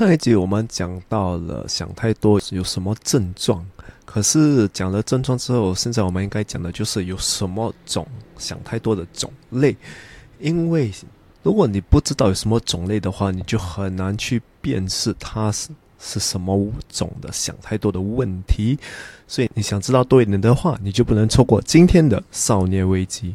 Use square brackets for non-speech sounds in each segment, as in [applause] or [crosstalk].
上一集我们讲到了想太多有什么症状，可是讲了症状之后，现在我们应该讲的就是有什么种想太多的种类，因为如果你不知道有什么种类的话，你就很难去辨识它是是什么种的想太多的问题。所以你想知道多一点的话，你就不能错过今天的少年危机。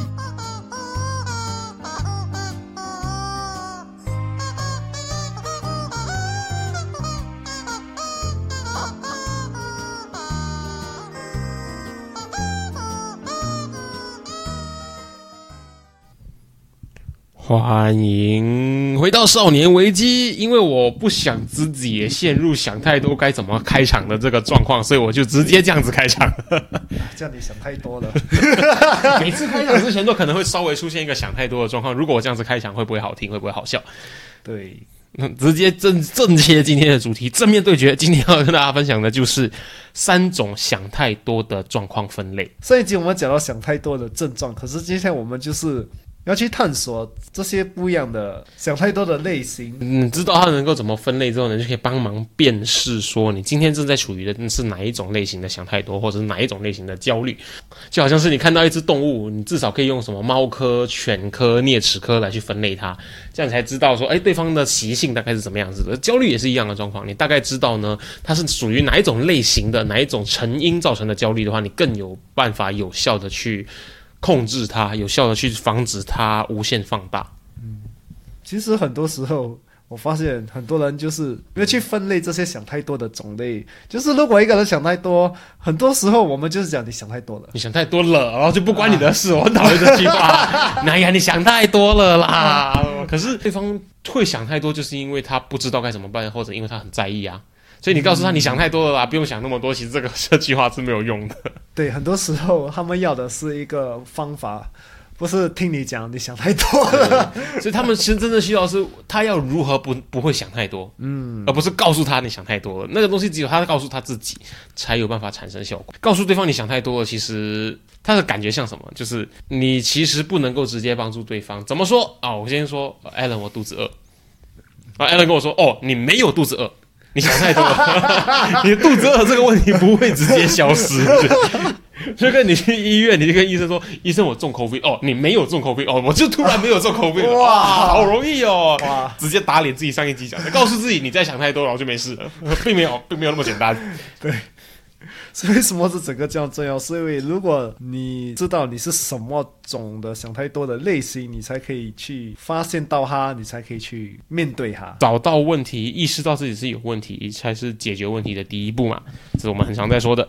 欢迎回到少年危机。因为我不想自己也陷入想太多该怎么开场的这个状况，所以我就直接这样子开场。[laughs] 这样你想太多了。每次开场之前都可能会稍微出现一个想太多的状况。如果我这样子开场，会不会好听？会不会好笑？对，直接正正切今天的主题，正面对决。今天要跟大家分享的就是三种想太多的状况分类。上一集我们讲到想太多的症状，可是今天我们就是。要去探索这些不一样的想太多的类型，你知道它能够怎么分类之后呢，就可以帮忙辨识说你今天正在处于的是哪一种类型的想太多，或者是哪一种类型的焦虑。就好像是你看到一只动物，你至少可以用什么猫科、犬科、啮齿科来去分类它，这样才知道说，哎，对方的习性大概是怎么样子的。焦虑也是一样的状况，你大概知道呢，它是属于哪一种类型的，哪一种成因造成的焦虑的话，你更有办法有效的去。控制它，有效的去防止它无限放大。嗯，其实很多时候，我发现很多人就是因为去分类这些想太多的种类。就是如果一个人想太多，很多时候我们就是讲你想太多了，你想太多了，然后就不关你的事。我很讨厌这句话。[laughs] 哎呀，你想太多了啦！可是对方会想太多，就是因为他不知道该怎么办，或者因为他很在意啊。所以你告诉他你想太多了啦，不用想那么多。其实这个这句话是没有用的。对，很多时候他们要的是一个方法，不是听你讲你想太多了。所以他们其实真正需要是他要如何不不会想太多，嗯，而不是告诉他你想太多了。那个东西只有他告诉他自己才有办法产生效果。告诉对方你想太多了，其实他的感觉像什么？就是你其实不能够直接帮助对方。怎么说啊？我先说，Allen，我肚子饿。啊，Allen 跟我说，哦，你没有肚子饿。你想太多了，[laughs] 你肚子饿这个问题不会直接消失。就 [laughs] 跟你去医院，你就跟医生说：“医生，我中口 d 哦，你没有中口 d 哦，我就突然没有中口 d 哇，好容易哦！哇，直接打脸自己上一集讲的，告诉自己你再想太多，然后就没事了，并没有，并没有那么简单。对。[laughs] 所以为什么是整个这样重要？是因为如果你知道你是什么种的想太多的类型，你才可以去发现到它，你才可以去面对它，找到问题，意识到自己是有问题，才是解决问题的第一步嘛。这是我们很常在说的。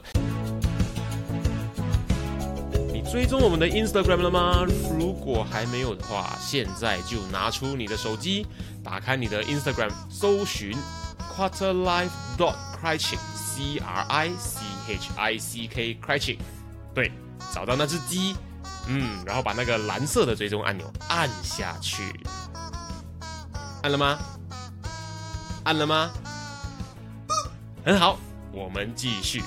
你追踪我们的 Instagram 了吗？如果还没有的话，现在就拿出你的手机，打开你的 Instagram，搜寻 Quarterlife dot Crying C R I C。H I C K Cratching，对，找到那只鸡，嗯，然后把那个蓝色的追踪按钮按下去，按了吗？按了吗？很好，我们继续。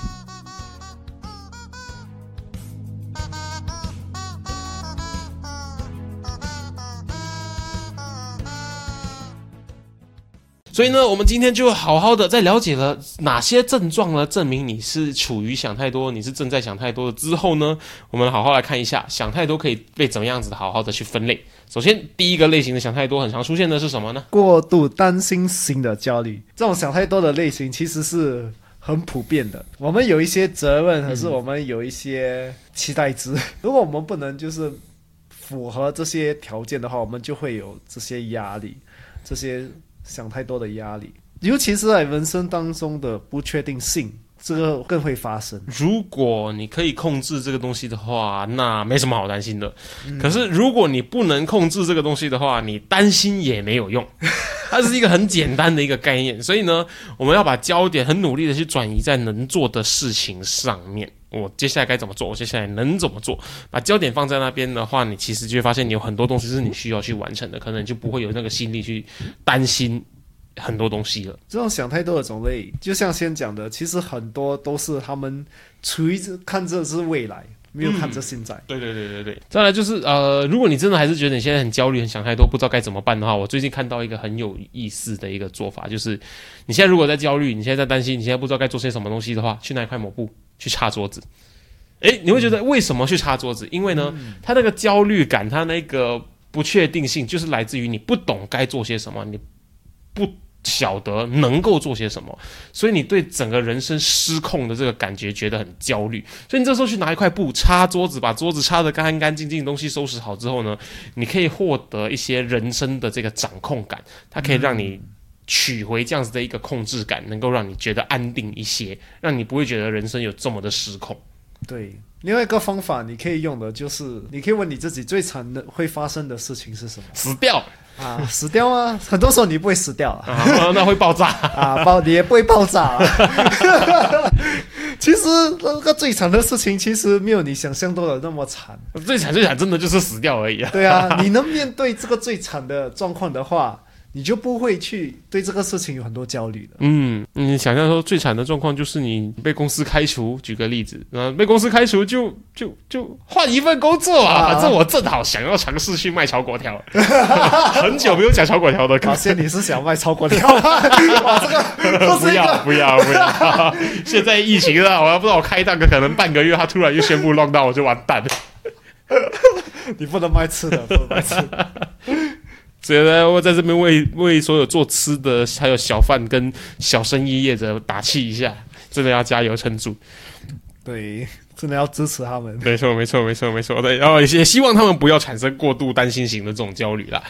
所以呢，我们今天就好好的在了解了哪些症状呢，证明你是处于想太多，你是正在想太多的之后呢，我们好好来看一下，想太多可以被怎么样子好好的去分类。首先，第一个类型的想太多，很常出现的是什么呢？过度担心型的焦虑。这种想太多的类型其实是很普遍的。我们有一些责任，可是我们有一些期待值。如果我们不能就是符合这些条件的话，我们就会有这些压力，这些。想太多的压力，尤其是在人生当中的不确定性，这个更会发生。如果你可以控制这个东西的话，那没什么好担心的。可是如果你不能控制这个东西的话，你担心也没有用。[laughs] 它是一个很简单的一个概念，所以呢，我们要把焦点很努力的去转移在能做的事情上面。我接下来该怎么做？我接下来能怎么做？把焦点放在那边的话，你其实就会发现你有很多东西是你需要去完成的，可能就不会有那个心力去担心很多东西了。这种想太多的种类，就像先讲的，其实很多都是他们处于看这是未来。没有看着现在，对对对对对。再来就是呃，如果你真的还是觉得你现在很焦虑、很想太多，不知道该怎么办的话，我最近看到一个很有意思的一个做法，就是你现在如果在焦虑，你现在在担心，你现在不知道该做些什么东西的话，去拿一块抹布去擦桌子。诶，你会觉得为什么去擦桌子？因为呢，他那个焦虑感，他那个不确定性，就是来自于你不懂该做些什么，你不。晓得能够做些什么，所以你对整个人生失控的这个感觉觉得很焦虑。所以你这时候去拿一块布擦桌子，把桌子擦得干干净净，东西收拾好之后呢，你可以获得一些人生的这个掌控感，它可以让你取回这样子的一个控制感，能够让你觉得安定一些，让你不会觉得人生有这么的失控。对，另外一个方法你可以用的就是，你可以问你自己最惨的会发生的事情是什么？死掉。啊，死掉吗？很多时候你不会死掉啊，那会爆炸 [laughs] 啊，爆你也不会爆炸。啊 [laughs] 其实那个最惨的事情，其实没有你想象中的那么惨。最惨最惨，真的就是死掉而已啊。对啊，你能面对这个最惨的状况的话。你就不会去对这个事情有很多焦虑的。嗯，你想象说最惨的状况就是你被公司开除，举个例子，呃，被公司开除就就就换一份工作啊。反正我正好想要尝试去卖炒粿条，[laughs] 很久没有讲炒粿条的。[laughs] 发现你是想卖炒粿条 [laughs] 吗？这个不要不要不要！现在疫情了，我要不知道我开档个可能半个月，他突然又宣布 lock down，我就完蛋了。你不能卖吃的，不能卖吃。所以呢，我在这边为为所有做吃的还有小贩跟小生意业者打气一下，真的要加油撑住。对，真的要支持他们。没错，没错，没错，没错。对，然后也希望他们不要产生过度担心型的这种焦虑啦。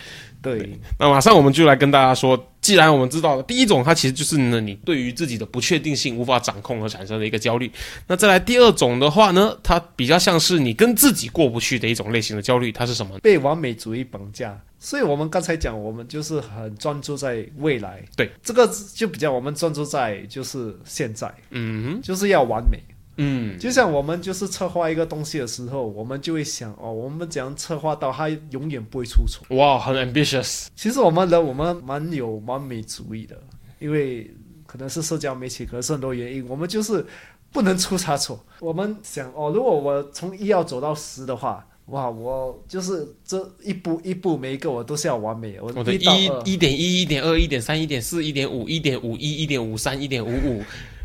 对，那马上我们就来跟大家说，既然我们知道了第一种，它其实就是呢，你对于自己的不确定性无法掌控而产生的一个焦虑。那再来第二种的话呢，它比较像是你跟自己过不去的一种类型的焦虑，它是什么？被完美主义绑架。所以我们刚才讲，我们就是很专注在未来。对，这个就比较我们专注在就是现在。嗯，就是要完美。嗯，就像我们就是策划一个东西的时候，我们就会想哦，我们怎样策划到它永远不会出错？哇，很 ambitious。其实我们人我们蛮有完美主义的，因为可能是社交媒体，可能是很多原因，我们就是不能出差错。我们想哦，如果我从一要走到十的话，哇，我就是这一步一步每一个我都是要完美。我的一一点一、一点二、一点三、一点四、一点五、一点五一、一点五三、一点五五。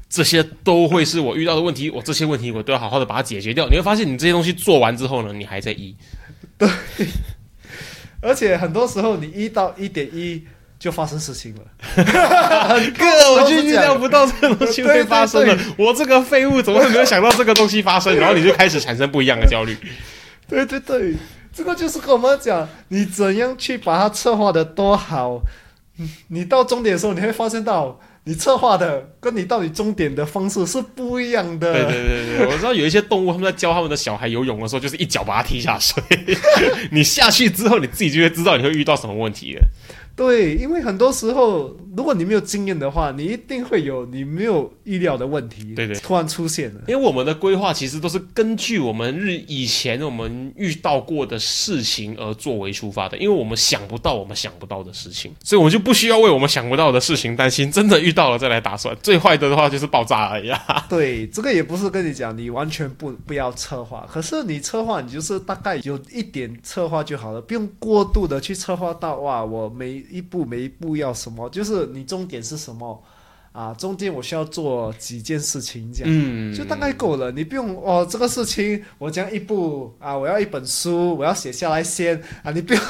这些都会是我遇到的问题，我这些问题我都要好好的把它解决掉。你会发现，你这些东西做完之后呢，你还在一，[laughs] 对，而且很多时候你一到一点一就发生事情了，哥，我就预料不到这个东西会发生了。我这个废物怎么会没有想到这个东西发生？然后你就开始产生不一样的焦虑。对对对，这个就是跟我们讲，你怎样去把它策划的多好，你到终点的时候，你会发现到。你策划的跟你到底终点的方式是不一样的。对对对对，我知道有一些动物他们在教他们的小孩游泳的时候，就是一脚把它踢下水。[laughs] 你下去之后，你自己就会知道你会遇到什么问题了。对，因为很多时候，如果你没有经验的话，你一定会有你没有预料的问题，对对，突然出现了。因为我们的规划其实都是根据我们日以前我们遇到过的事情而作为出发的，因为我们想不到我们想不到的事情，所以我们就不需要为我们想不到的事情担心。真的遇到了再来打算，最坏的的话就是爆炸而已啊。对，这个也不是跟你讲你完全不不要策划，可是你策划，你就是大概有一点策划就好了，不用过度的去策划到哇，我每。一步每一步要什么？就是你重点是什么啊？中间我需要做几件事情，这样就大概够了。你不用哦，这个事情我讲一步啊，我要一本书，我要写下来先啊，你不用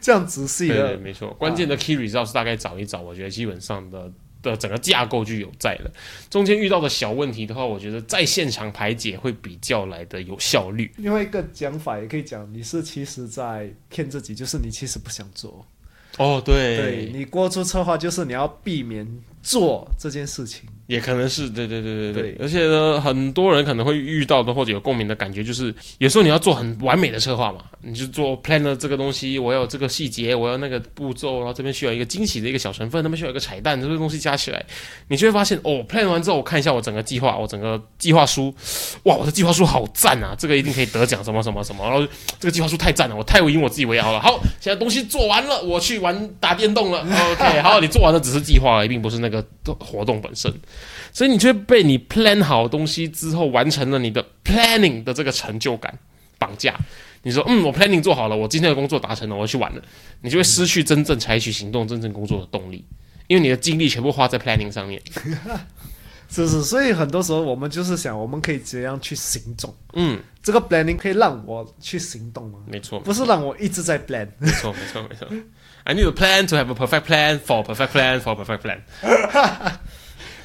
这样仔细的。对，没错，关键的 key results 大概找一找，我觉得基本上的的整个架构就有在了。中间遇到的小问题的话，我觉得在现场排解会比较来的有效率。另外一个讲法也可以讲，你是其实在骗自己，就是你其实不想做。哦，对，对你过度策划就是你要避免做这件事情。也可能是对对对对对，而且呢，很多人可能会遇到的或者有共鸣的感觉，就是有时候你要做很完美的策划嘛，你就做 plan 的这个东西，我要有这个细节，我要那个步骤，然后这边需要一个惊喜的一个小成分，那边需要一个彩蛋，这些东西加起来，你就会发现哦，plan 完之后，我看一下我整个计划，我整个计划书，哇，我的计划书好赞啊，这个一定可以得奖，什么什么什么，然后这个计划书太赞了，我太以我自己为傲了。好，现在东西做完了，我去玩打电动了。OK，好，你做完的只是计划而已，并不是那个活动本身。所以你就会被你 plan 好东西之后完成了你的 planning 的这个成就感绑架。你说，嗯，我 planning 做好了，我今天的工作达成了，我要去玩了，你就会失去真正采取行动、真正工作的动力，因为你的精力全部花在 planning 上面。[laughs] 是是，所以很多时候我们就是想，我们可以怎样去行动？嗯，这个 planning 可以让我去行动吗？没错，不是让我一直在 plan。没错，没错，没错。I need a plan to have a perfect plan for a perfect plan for a perfect plan。[laughs]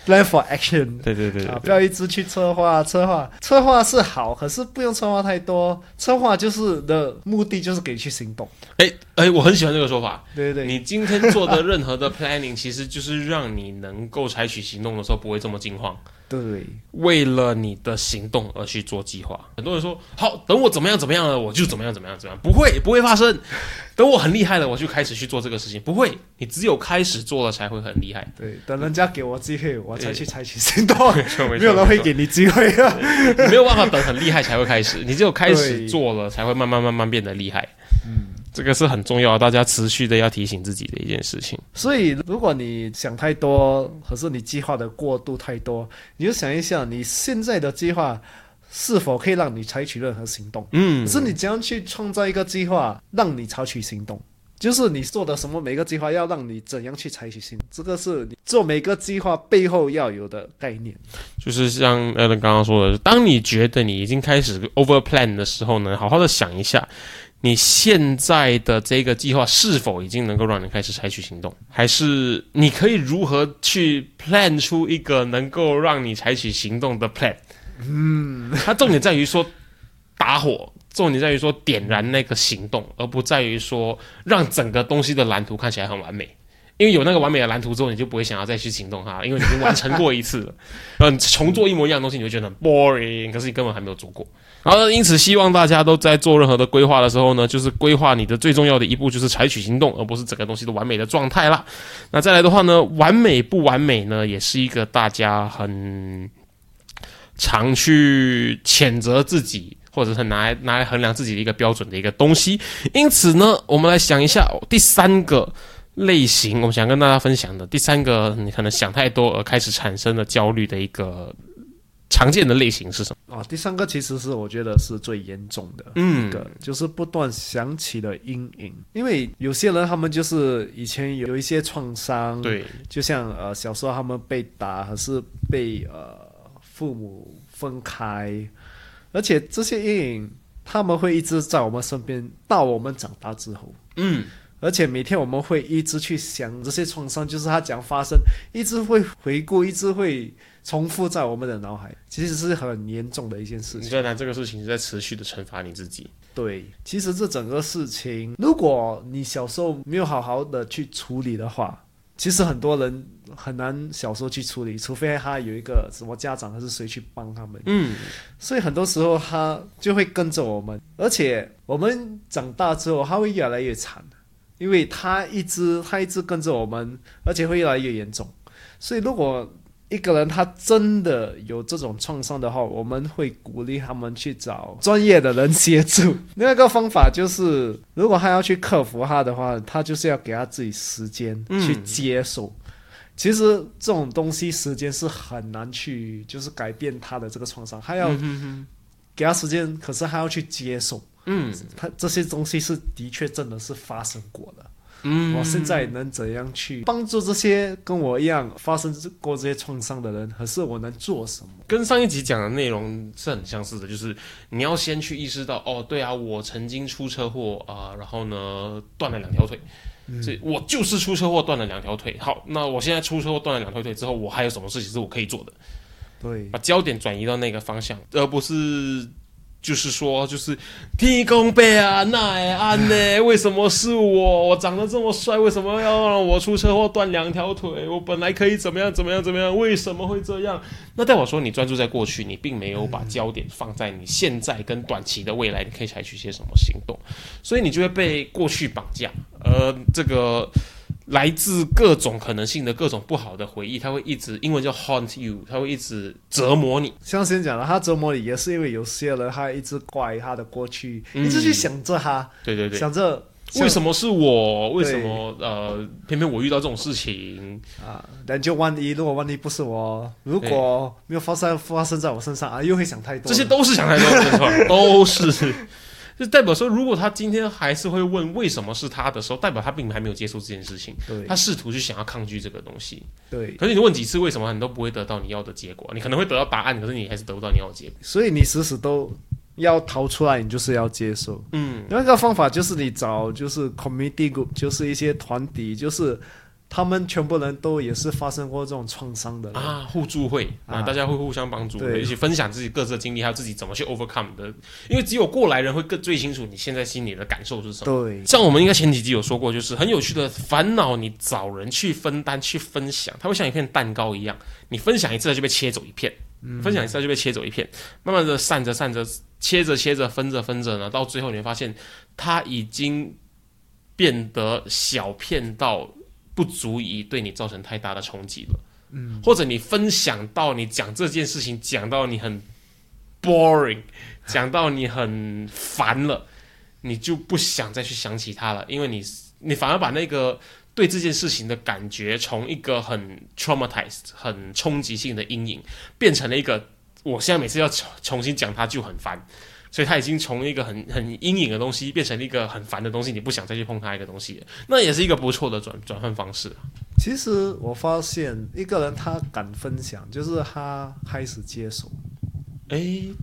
plan for action。对对对啊，对不要一直去策划，策划，策划是好，可是不用策划太多。策划就是的目的就是给你去行动，哎哎，我很喜欢这个说法。对对对，你今天做的任何的 [laughs] planning，其实就是让你能够采取行动的时候不会这么惊慌。对，为了你的行动而去做计划。很多人说好，等我怎么样怎么样了，我就怎么样怎么样怎么样，不会不会发生。等我很厉害了，我就开始去做这个事情，不会。你只有开始做了才会很厉害。对，等人家给我机会，我才去采取行动。[laughs] 没错没错，没有人会给你机会啊。没有办法等很厉害才会开始，你只有开始做了才会慢慢慢慢变得厉害。嗯，这个是很重要，大家持续的要提醒自己的一件事情。所以，如果你想太多，可是你计划的过度太多，你就想一下，你现在的计划是否可以让你采取任何行动？嗯是你怎样去创造一个计划，让你采取行动？就是你做的什么每个计划要让你怎样去采取行动，这个是你做每个计划背后要有的概念。就是像 Alan 刚刚说的，当你觉得你已经开始 over plan 的时候呢，好好的想一下，你现在的这个计划是否已经能够让你开始采取行动，还是你可以如何去 plan 出一个能够让你采取行动的 plan？嗯，它重点在于说打火。重点在于说点燃那个行动，而不在于说让整个东西的蓝图看起来很完美。因为有那个完美的蓝图之后，你就不会想要再去行动它了，因为你已经完成过一次了。然 [laughs] 后你重做一模一样的东西，你会觉得很 boring，可是你根本还没有做过。然后呢，因此希望大家都在做任何的规划的时候呢，就是规划你的最重要的一步就是采取行动，而不是整个东西都完美的状态啦。那再来的话呢，完美不完美呢，也是一个大家很常去谴责自己。或者是拿来拿来衡量自己的一个标准的一个东西，因此呢，我们来想一下、第三个类型，我们想跟大家分享的第三个，你可能想太多而开始产生了焦虑的一个常见的类型是什么？啊，第三个其实是我觉得是最严重的嗯一个，就是不断想起的阴影。因为有些人他们就是以前有一些创伤，，对，就像呃小时候他们被打，还是被呃父母分开，而且这些阴影他们会一直在我们身边，到我们长大之后。嗯，而且每天我们会一直去想这些创伤，就是它讲发生，一直会回顾，一直会重复在我们的脑海，其实是很严重的一件事情。你在拿这个事情是在持续的惩罚你自己。对，其实这整个事情，如果你小时候没有好好的去处理的话，其实很多人很难小时候去处理，除非他有一个什么家长还是谁去帮他们。嗯，所以很多时候他就会跟着我们，而且我们长大之后他会越来越惨，因为他一直他一直跟着我们，而且会越来越严重。所以如果一个人他真的有这种创伤的话，我们会鼓励他们去找专业的人协助。[laughs] 另外一个方法就是，如果他要去克服他的话，他就是要给他自己时间嗯去接受。其实这种东西时间是很难去，就是改变他的这个创伤，他要给他时间，可是他要去接受，嗯他这些东西是的确真的是发生过的。嗯我现在能怎样去帮助这些跟我一样发生过这些创伤的人？可是我能做什么？跟上一集讲的内容是很相似的，就是你要先去意识到，哦，对啊，我曾经出车祸啊、然后呢断了两条腿，所以我就是出车祸断了两条腿。好，那我现在出车祸断了两条腿之后，我还有什么事情是我可以做的？对把焦点转移到那个方向，而不是就是说，就是天公伯啊，奈安呢？为什么是我？我长得这么帅，为什么要让我出车祸断两条腿？我本来可以怎么样怎么样怎么样？为什么会这样？那代表说，你专注在过去，你并没有把焦点放在你现在跟短期的未来，你可以采取些什么行动？所以你就会被过去绑架，呃这个。来自各种可能性的各种不好的回忆，它会一直英文叫 haunt you，它会一直折磨你。像先讲了，他折磨你也是因为有些人他一直怪他的过去，一直去想着他，对对对，想着为什么是我？为什么呃，偏偏我遇到这种事情啊？那就万一，如果万一不是我，如果没有发生发生在我身上啊，又会想太多。这些都是想太多，没错，都是。就代表说，如果他今天还是会问为什么是他的时候，代表他并还没有接受这件事情。对，他试图去想要抗拒这个东西。对，可是你问几次为什么，你都不会得到你要的结果。你可能会得到答案，可是你还是得不到你要的结果。所以你时时都要逃出来，你就是要接受。嗯，另一个方法就是你找就是 committee group，就是一些团体，就是。他们全部人都也是发生过这种创伤的啊，互助会啊，大家会互相帮助，一起分享自己各自的经历，还有自己怎么去 overcome 的。因为只有过来人会更最清楚你现在心里的感受是什么。对，像我们应该前几集有说过，就是很有趣的烦恼，你找人去分担、去分享，它会像一片蛋糕一样，你分享一次就被切走一片，分享一次就被切走一片，慢慢的散着散着，切着切着，分着分着呢，到最后你会发现，它已经变得小片到。不足以对你造成太大的冲击了，嗯，或者你分享到你讲这件事情讲到你很 boring，讲到你很烦了，你就不想再去想起他了，因为你你反而把那个对这件事情的感觉从一个很 traumatized 很冲击性的阴影，变成了一个我现在每次要重重新讲它就很烦。所以他已经从一个很很阴影的东西变成了一个很烦的东西，你不想再去碰它一个东西，那也是一个不错的转转换方式。其实我发现一个人他敢分享，就是他开始接受。哎，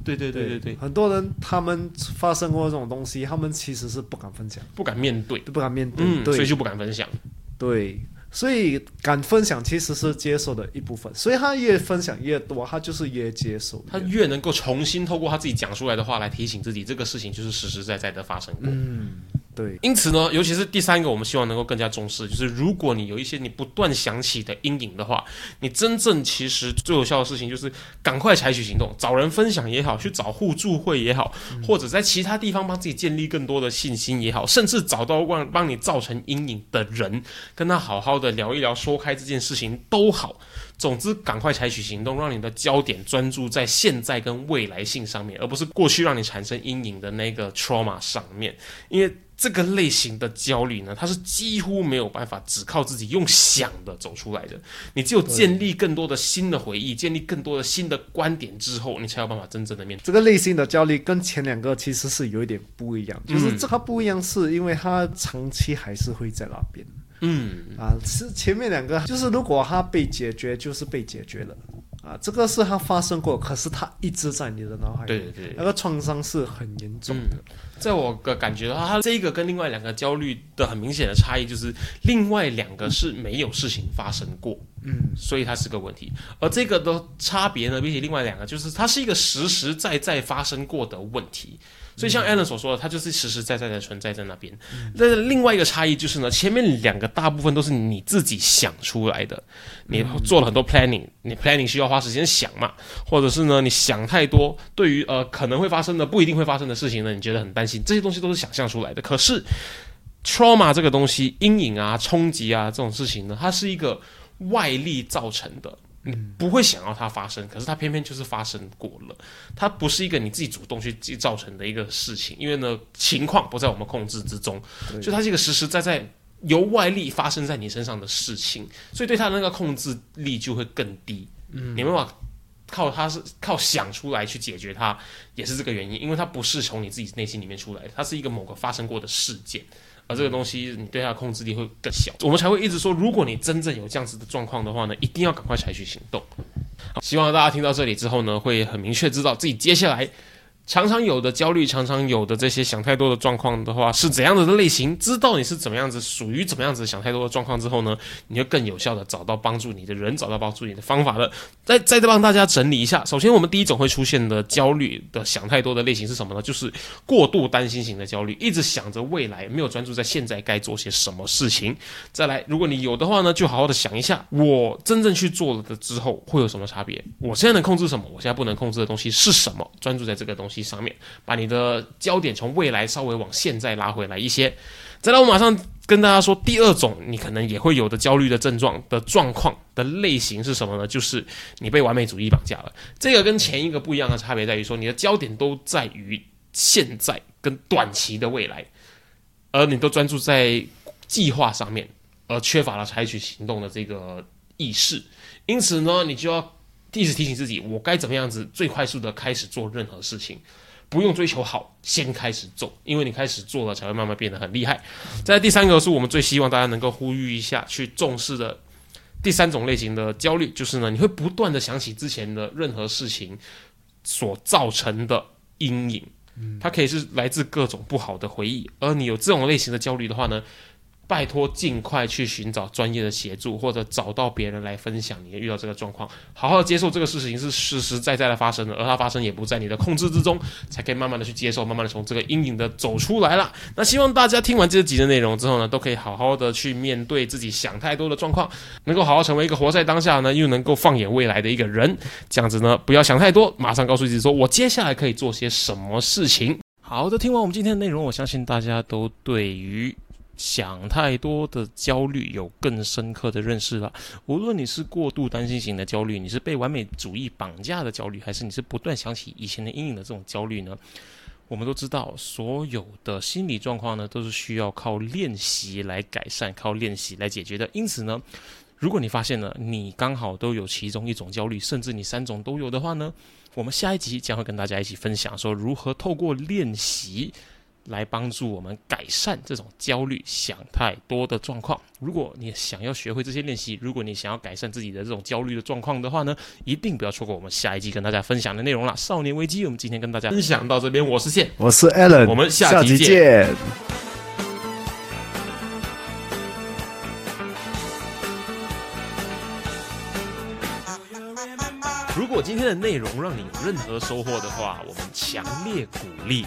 对对对对对，很多人他们发生过这种东西，他们其实是不敢分享，不敢面对，不敢面对，所以就不敢分享。对。所以敢分享其实是接受的一部分，所以他越分享越多，他就是越接受，他越能够重新透过他自己讲出来的话来提醒自己，这个事情就是实实在在的发生过。嗯。对，因此呢，尤其是第三个，我们希望能够更加重视，就是如果你有一些你不断想起的阴影的话，你真正其实最有效的事情就是赶快采取行动，找人分享也好，去找互助会也好，或者在其他地方帮自己建立更多的信心也好，甚至找到帮帮你造成阴影的人，跟他好好的聊一聊，说开这件事情都好。总之，赶快采取行动，让你的焦点专注在现在跟未来性上面，而不是过去让你产生阴影的那个 trauma 上面。因为这个类型的焦虑呢，它是几乎没有办法只靠自己用想的走出来的。你只有建立更多的新的回忆，建立更多的新的观点之后，你才有办法真正的面对这个类型的焦虑。跟前两个其实是有一点不一样，就是这个不一样，是因为它长期还是会在那边。嗯啊，是前面两个，就是如果它被解决，就是被解决了啊。这个是它发生过，可是它一直在你的脑海里，对对，那个创伤是很严重的。在我的感觉的话，它这一个跟另外两个焦虑的很明显的差异，就是另外两个是没有事情发生过，嗯，所以它是个问题。而这个的差别呢，比起另外两个，就是它是一个实实在在发生过的问题。所以像 Alan 所说的，它就是实实在在的存在在那边。但是另外一个差异就是呢，前面两个大部分都是你自己想出来的，你做了很多 planning，你 planning 需要花时间想嘛，或者是呢你想太多，对于呃可能会发生的不一定会发生的事情呢，你觉得很担心，这些东西都是想象出来的。可是 trauma 这个东西，阴影啊、冲击啊这种事情呢，它是一个外力造成的。你不会想要它发生，可是它偏偏就是发生过了。它不是一个你自己主动去造成的一个事情，因为呢情况不在我们控制之中，所以它是一个实实在在由外力发生在你身上的事情，所以对它的那个控制力就会更低。嗯，你没办法靠它是靠想出来去解决它，也是这个原因，因为它不是从你自己内心里面出来的，它是一个某个发生过的事件。而这个东西，你对它的控制力会更小，我们才会一直说，如果你真正有这样子的状况的话呢，一定要赶快采取行动。好，希望大家听到这里之后呢，会很明确知道自己接下来常常有的焦虑，常常有的这些想太多的状况的话，是怎样子的类型？知道你是怎么样子，属于怎么样子想太多的状况之后呢，你就更有效的找到帮助你的人，找到帮助你的方法了。再再帮大家整理一下，首先我们第一种会出现的焦虑的想太多的类型是什么呢？就是过度担心型的焦虑，一直想着未来，没有专注在现在该做些什么事情。再来，如果你有的话呢，就好好的想一下，我真正去做了的之后会有什么差别？我现在能控制什么？我现在不能控制的东西是什么？专注在这个东西。上面把你的焦点从未来稍微往现在拉回来一些。再来，我马上跟大家说，第二种你可能也会有的焦虑的症状的状况的类型是什么呢？就是你被完美主义绑架了。这个跟前一个不一样的差别在于说，你的焦点都在于现在跟短期的未来，而你都专注在计划上面，而缺乏了采取行动的这个意识。因此呢，你就要。一直提醒自己，我该怎么样子最快速的开始做任何事情，不用追求好，先开始做，因为你开始做了，才会慢慢变得很厉害。在第三个是我们最希望大家能够呼吁一下，去重视的第三种类型的焦虑，就是呢，你会不断的想起之前的任何事情所造成的阴影，它可以是来自各种不好的回忆，而你有这种类型的焦虑的话呢？拜托，尽快去寻找专业的协助，或者找到别人来分享你遇到这个状况，好好接受这个事情是实实在在的发生的，而它发生也不在你的控制之中，才可以慢慢的去接受，慢慢的从这个阴影的走出来了。那希望大家听完这集的内容之后呢，都可以好好的去面对自己想太多的状况，能够好好成为一个活在当下呢，又能够放眼未来的一个人。这样子呢，不要想太多，马上告诉自己说，我接下来可以做些什么事情。好的，听完我们今天的内容，我相信大家都对于。想太多的焦虑有更深刻的认识了。无论你是过度担心型的焦虑，你是被完美主义绑架的焦虑，还是你是不断想起以前的阴影的这种焦虑呢？我们都知道，所有的心理状况呢，都是需要靠练习来改善，靠练习来解决的。因此呢，如果你发现了你刚好都有其中一种焦虑，甚至你三种都有的话呢，我们下一集将会跟大家一起分享，说如何透过练习。来帮助我们改善这种焦虑、想太多的状况。如果你想要学会这些练习，如果你想要改善自己的这种焦虑的状况的话呢，一定不要错过我们下一集跟大家分享的内容啦。少年危机，我们今天跟大家分享到这边，我是线，我是 Allen，我们下集见。如果今天的内容让你有任何收获的话，我们强烈鼓励。